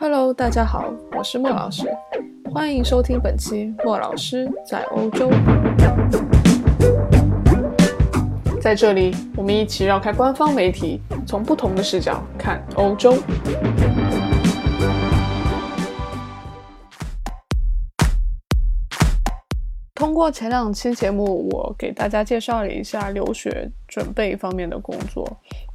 Hello，大家好，我是莫老师，欢迎收听本期莫老师在欧洲。在这里，我们一起绕开官方媒体，从不同的视角看欧洲。通过前两期节目，我给大家介绍了一下留学准备方面的工作。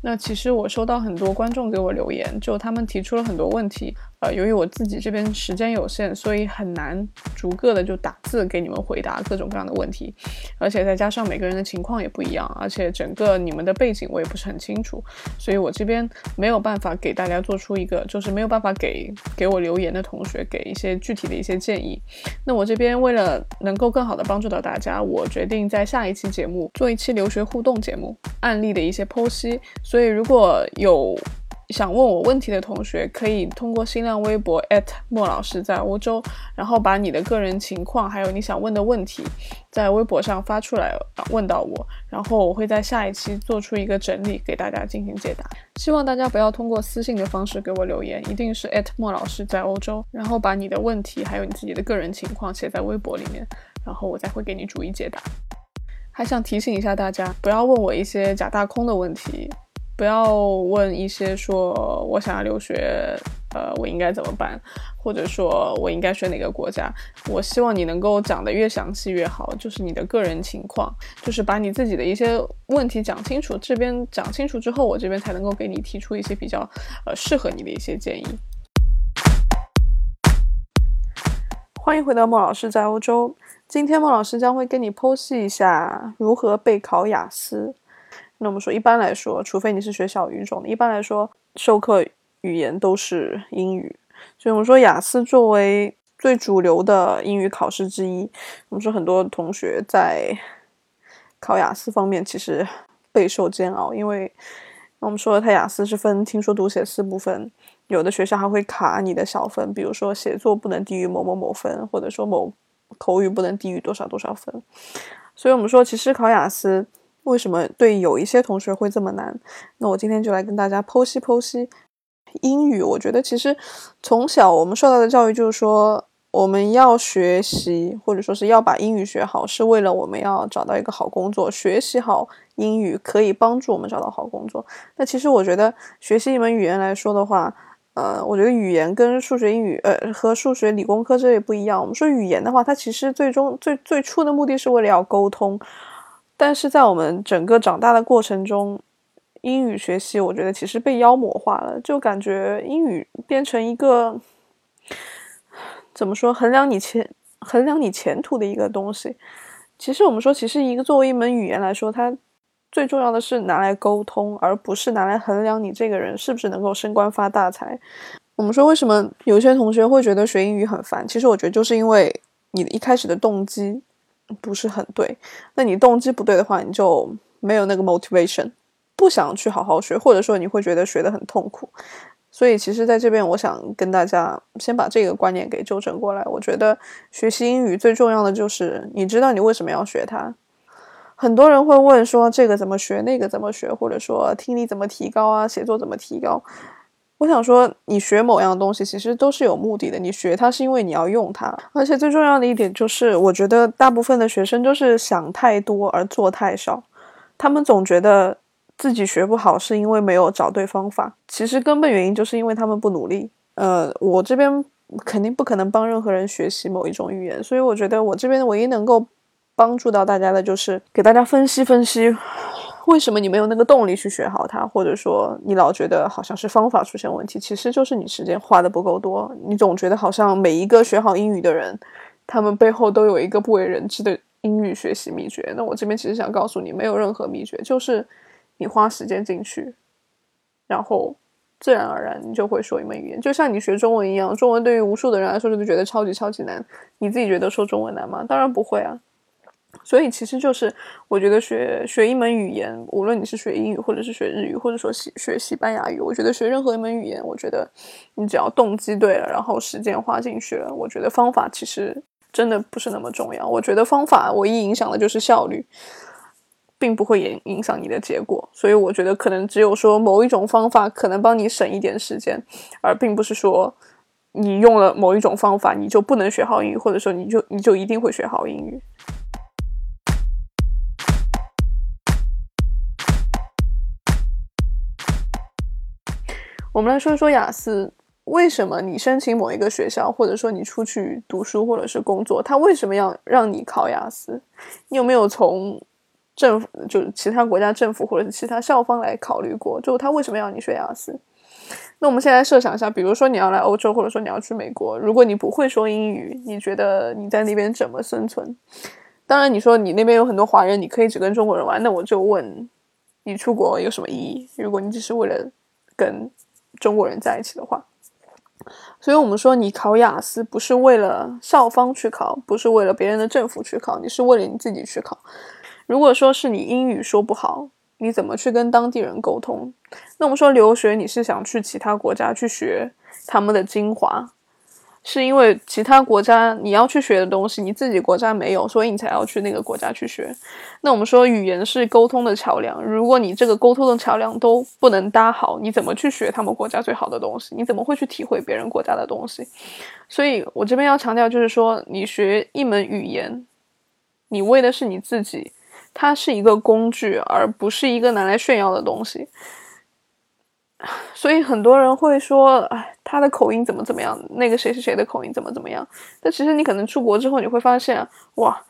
那其实我收到很多观众给我留言，就他们提出了很多问题。呃，由于我自己这边时间有限，所以很难逐个的就打字给你们回答各种各样的问题，而且再加上每个人的情况也不一样，而且整个你们的背景我也不是很清楚，所以我这边没有办法给大家做出一个，就是没有办法给给我留言的同学给一些具体的一些建议。那我这边为了能够更好的帮助到大家，我决定在下一期节目做一期留学互动节目，案例的一些剖析。所以如果有想问我问题的同学，可以通过新浪微博莫老师在欧洲，然后把你的个人情况还有你想问的问题，在微博上发出来问到我，然后我会在下一期做出一个整理给大家进行解答。希望大家不要通过私信的方式给我留言，一定是莫老师在欧洲，然后把你的问题还有你自己的个人情况写在微博里面，然后我再会给你逐一解答。还想提醒一下大家，不要问我一些假大空的问题。不要问一些说我想要留学，呃，我应该怎么办，或者说我应该选哪个国家？我希望你能够讲的越详细越好，就是你的个人情况，就是把你自己的一些问题讲清楚。这边讲清楚之后，我这边才能够给你提出一些比较呃适合你的一些建议。欢迎回到莫老师在欧洲，今天莫老师将会跟你剖析一下如何备考雅思。那我们说，一般来说，除非你是学小语种的，一般来说，授课语言都是英语。所以我们说，雅思作为最主流的英语考试之一，我们说很多同学在考雅思方面其实备受煎熬，因为我们说它雅思是分听说读写四部分，有的学校还会卡你的小分，比如说写作不能低于某某某分，或者说某口语不能低于多少多少分。所以我们说，其实考雅思。为什么对有一些同学会这么难？那我今天就来跟大家剖析剖析英语。我觉得其实从小我们受到的教育就是说，我们要学习或者说是要把英语学好，是为了我们要找到一个好工作。学习好英语可以帮助我们找到好工作。那其实我觉得学习一门语言来说的话，呃，我觉得语言跟数学、英语，呃，和数学、理工科这也不一样。我们说语言的话，它其实最终最最初的目的是为了要沟通。但是在我们整个长大的过程中，英语学习我觉得其实被妖魔化了，就感觉英语变成一个怎么说衡量你前衡量你前途的一个东西。其实我们说，其实一个作为一门语言来说，它最重要的是拿来沟通，而不是拿来衡量你这个人是不是能够升官发大财。我们说，为什么有些同学会觉得学英语很烦？其实我觉得就是因为你一开始的动机。不是很对，那你动机不对的话，你就没有那个 motivation，不想去好好学，或者说你会觉得学得很痛苦。所以其实在这边，我想跟大家先把这个观念给纠正过来。我觉得学习英语最重要的就是你知道你为什么要学它。很多人会问说这个怎么学，那个怎么学，或者说听力怎么提高啊，写作怎么提高。我想说，你学某样东西其实都是有目的的。你学它是因为你要用它，而且最重要的一点就是，我觉得大部分的学生都是想太多而做太少。他们总觉得自己学不好是因为没有找对方法，其实根本原因就是因为他们不努力。呃，我这边肯定不可能帮任何人学习某一种语言，所以我觉得我这边唯一能够帮助到大家的就是给大家分析分析。为什么你没有那个动力去学好它？或者说你老觉得好像是方法出现问题，其实就是你时间花的不够多。你总觉得好像每一个学好英语的人，他们背后都有一个不为人知的英语学习秘诀。那我这边其实想告诉你，没有任何秘诀，就是你花时间进去，然后自然而然你就会说一门语言。就像你学中文一样，中文对于无数的人来说就觉得超级超级难。你自己觉得说中文难吗？当然不会啊。所以其实就是，我觉得学学一门语言，无论你是学英语，或者是学日语，或者说西学西班牙语，我觉得学任何一门语言，我觉得你只要动机对了，然后时间花进去了，我觉得方法其实真的不是那么重要。我觉得方法唯一影响的就是效率，并不会影影响你的结果。所以我觉得可能只有说某一种方法可能帮你省一点时间，而并不是说你用了某一种方法，你就不能学好英语，或者说你就你就一定会学好英语。我们来说一说雅思，为什么你申请某一个学校，或者说你出去读书或者是工作，他为什么要让你考雅思？你有没有从政府，就是其他国家政府或者是其他校方来考虑过，就他为什么要你学雅思？那我们现在设想一下，比如说你要来欧洲，或者说你要去美国，如果你不会说英语，你觉得你在那边怎么生存？当然，你说你那边有很多华人，你可以只跟中国人玩，那我就问你出国有什么意义？如果你只是为了跟中国人在一起的话，所以我们说你考雅思不是为了校方去考，不是为了别人的政府去考，你是为了你自己去考。如果说是你英语说不好，你怎么去跟当地人沟通？那我们说留学，你是想去其他国家去学他们的精华。是因为其他国家你要去学的东西，你自己国家没有，所以你才要去那个国家去学。那我们说语言是沟通的桥梁，如果你这个沟通的桥梁都不能搭好，你怎么去学他们国家最好的东西？你怎么会去体会别人国家的东西？所以我这边要强调就是说，你学一门语言，你为的是你自己，它是一个工具，而不是一个拿来炫耀的东西。所以很多人会说，哎，他的口音怎么怎么样？那个谁谁谁的口音怎么怎么样？但其实你可能出国之后，你会发现，哇，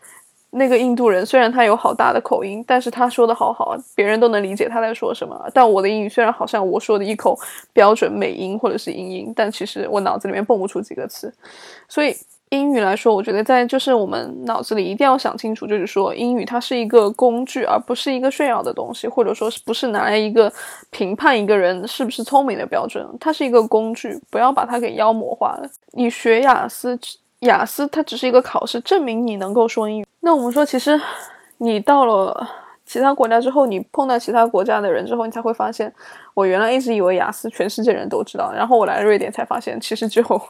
那个印度人虽然他有好大的口音，但是他说的好好，别人都能理解他在说什么。但我的英语虽然好像我说的一口标准美音或者是英音，但其实我脑子里面蹦不出几个词，所以。英语来说，我觉得在就是我们脑子里一定要想清楚，就是说英语它是一个工具，而不是一个炫耀的东西，或者说是不是拿来一个评判一个人是不是聪明的标准。它是一个工具，不要把它给妖魔化了。你学雅思，雅思它只是一个考试，证明你能够说英语。那我们说，其实你到了其他国家之后，你碰到其他国家的人之后，你才会发现，我原来一直以为雅思全世界人都知道，然后我来瑞典才发现，其实只有。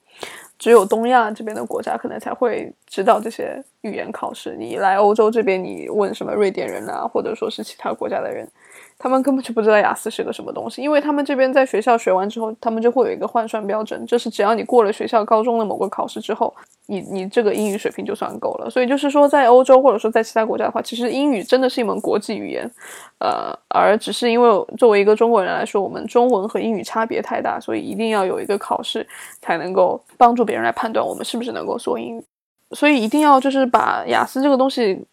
只有东亚这边的国家可能才会知道这些语言考试。你来欧洲这边，你问什么瑞典人啊，或者说是其他国家的人，他们根本就不知道雅思是个什么东西，因为他们这边在学校学完之后，他们就会有一个换算标准，就是只要你过了学校高中的某个考试之后。你你这个英语水平就算够了，所以就是说，在欧洲或者说在其他国家的话，其实英语真的是一门国际语言，呃，而只是因为作为一个中国人来说，我们中文和英语差别太大，所以一定要有一个考试才能够帮助别人来判断我们是不是能够说英语，所以一定要就是把雅思这个东西，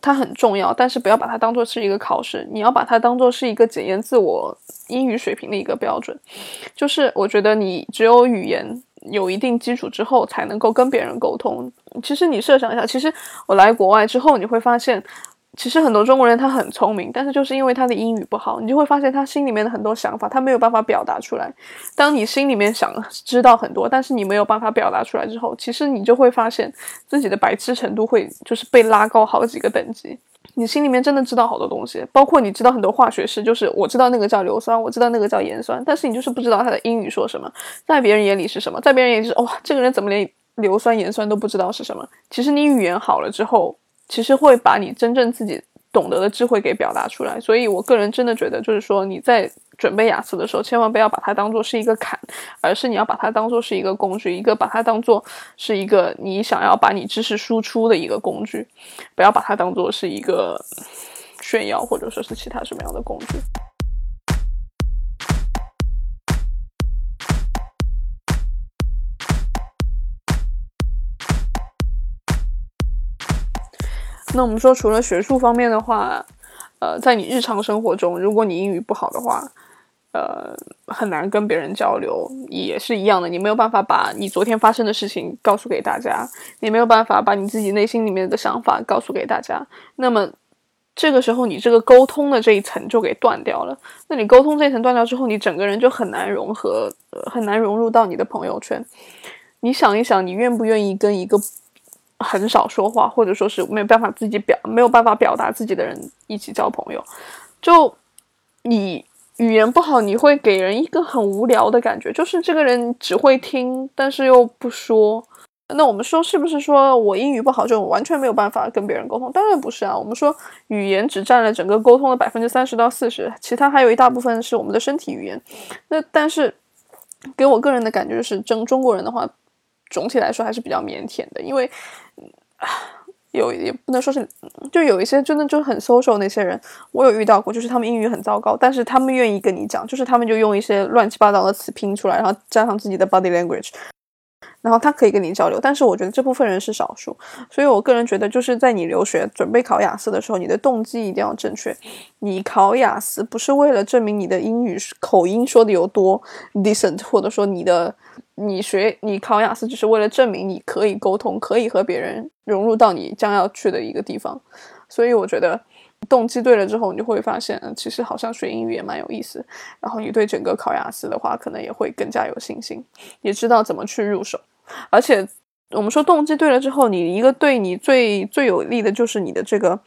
它很重要，但是不要把它当做是一个考试，你要把它当做是一个检验自我英语水平的一个标准，就是我觉得你只有语言。有一定基础之后，才能够跟别人沟通。其实你设想一下，其实我来国外之后，你会发现，其实很多中国人他很聪明，但是就是因为他的英语不好，你就会发现他心里面的很多想法，他没有办法表达出来。当你心里面想知道很多，但是你没有办法表达出来之后，其实你就会发现自己的白痴程度会就是被拉高好几个等级。你心里面真的知道好多东西，包括你知道很多化学式，就是我知道那个叫硫酸，我知道那个叫盐酸，但是你就是不知道它的英语说什么，在别人眼里是什么，在别人眼里是哇，这个人怎么连硫酸盐酸都不知道是什么？其实你语言好了之后，其实会把你真正自己懂得的智慧给表达出来。所以我个人真的觉得，就是说你在。准备雅思的时候，千万不要把它当做是一个坎，而是你要把它当做是一个工具，一个把它当做是一个你想要把你知识输出的一个工具，不要把它当做是一个炫耀或者说是其他什么样的工具。那我们说，除了学术方面的话，呃，在你日常生活中，如果你英语不好的话，呃，很难跟别人交流，也是一样的。你没有办法把你昨天发生的事情告诉给大家，你没有办法把你自己内心里面的想法告诉给大家。那么，这个时候你这个沟通的这一层就给断掉了。那你沟通这一层断掉之后，你整个人就很难融合，很难融入到你的朋友圈。你想一想，你愿不愿意跟一个很少说话，或者说是没有办法自己表、没有办法表达自己的人一起交朋友？就你。语言不好，你会给人一个很无聊的感觉，就是这个人只会听，但是又不说。那我们说是不是说我英语不好就完全没有办法跟别人沟通？当然不是啊。我们说语言只占了整个沟通的百分之三十到四十，其他还有一大部分是我们的身体语言。那但是给我个人的感觉就是，中中国人的话，总体来说还是比较腼腆的，因为有也不能说是，就有一些真的就很 social 那些人，我有遇到过，就是他们英语很糟糕，但是他们愿意跟你讲，就是他们就用一些乱七八糟的词拼出来，然后加上自己的 body language。然后他可以跟你交流，但是我觉得这部分人是少数，所以我个人觉得就是在你留学准备考雅思的时候，你的动机一定要正确。你考雅思不是为了证明你的英语口音说的有多 decent，或者说你的你学你考雅思只是为了证明你可以沟通，可以和别人融入到你将要去的一个地方。所以我觉得动机对了之后，你就会发现，其实好像学英语也蛮有意思。然后你对整个考雅思的话，可能也会更加有信心，也知道怎么去入手。而且，我们说动机对了之后，你一个对你最最有利的就是你的这个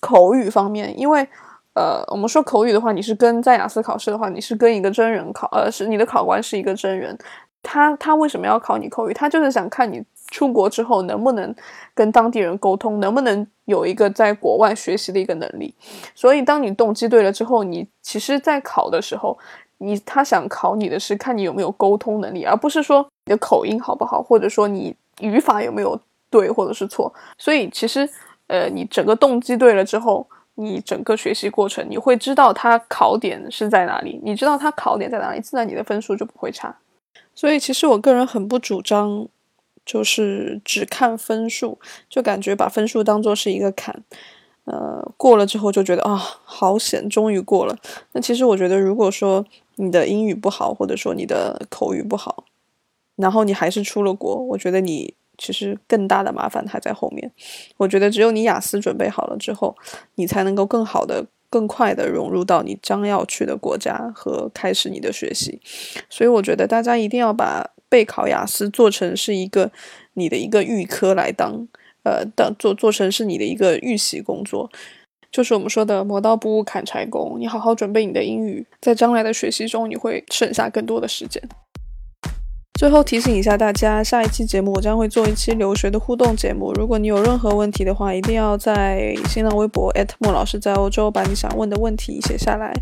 口语方面，因为呃，我们说口语的话，你是跟在雅思考试的话，你是跟一个真人考，呃，是你的考官是一个真人，他他为什么要考你口语？他就是想看你出国之后能不能跟当地人沟通，能不能有一个在国外学习的一个能力。所以，当你动机对了之后，你其实在考的时候。你他想考你的是看你有没有沟通能力，而不是说你的口音好不好，或者说你语法有没有对或者是错。所以其实，呃，你整个动机对了之后，你整个学习过程你会知道它考点是在哪里，你知道它考点在哪里，自然你的分数就不会差。所以其实我个人很不主张，就是只看分数，就感觉把分数当做是一个坎。呃，过了之后就觉得啊，好险，终于过了。那其实我觉得，如果说你的英语不好，或者说你的口语不好，然后你还是出了国，我觉得你其实更大的麻烦还在后面。我觉得只有你雅思准备好了之后，你才能够更好的、更快的融入到你将要去的国家和开始你的学习。所以我觉得大家一定要把备考雅思做成是一个你的一个预科来当。呃，当做做成是你的一个预习工作，就是我们说的磨刀不误砍柴工。你好好准备你的英语，在将来的学习中，你会省下更多的时间。最后提醒一下大家，下一期节目我将会做一期留学的互动节目。如果你有任何问题的话，一定要在新浪微博莫老师在欧洲把你想问的问题写下来，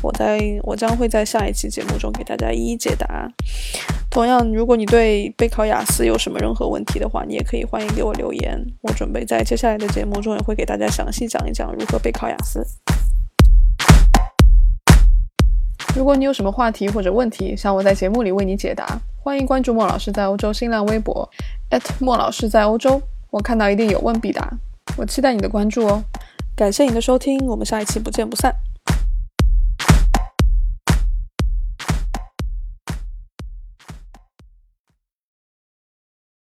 我在我将会在下一期节目中给大家一一解答。同样，如果你对备考雅思有什么任何问题的话，你也可以欢迎给我留言。我准备在接下来的节目中也会给大家详细讲一讲如何备考雅思。如果你有什么话题或者问题想我在节目里为你解答，欢迎关注莫老师在欧洲新浪微博莫老师在欧洲，我看到一定有问必答。我期待你的关注哦！感谢你的收听，我们下一期不见不散。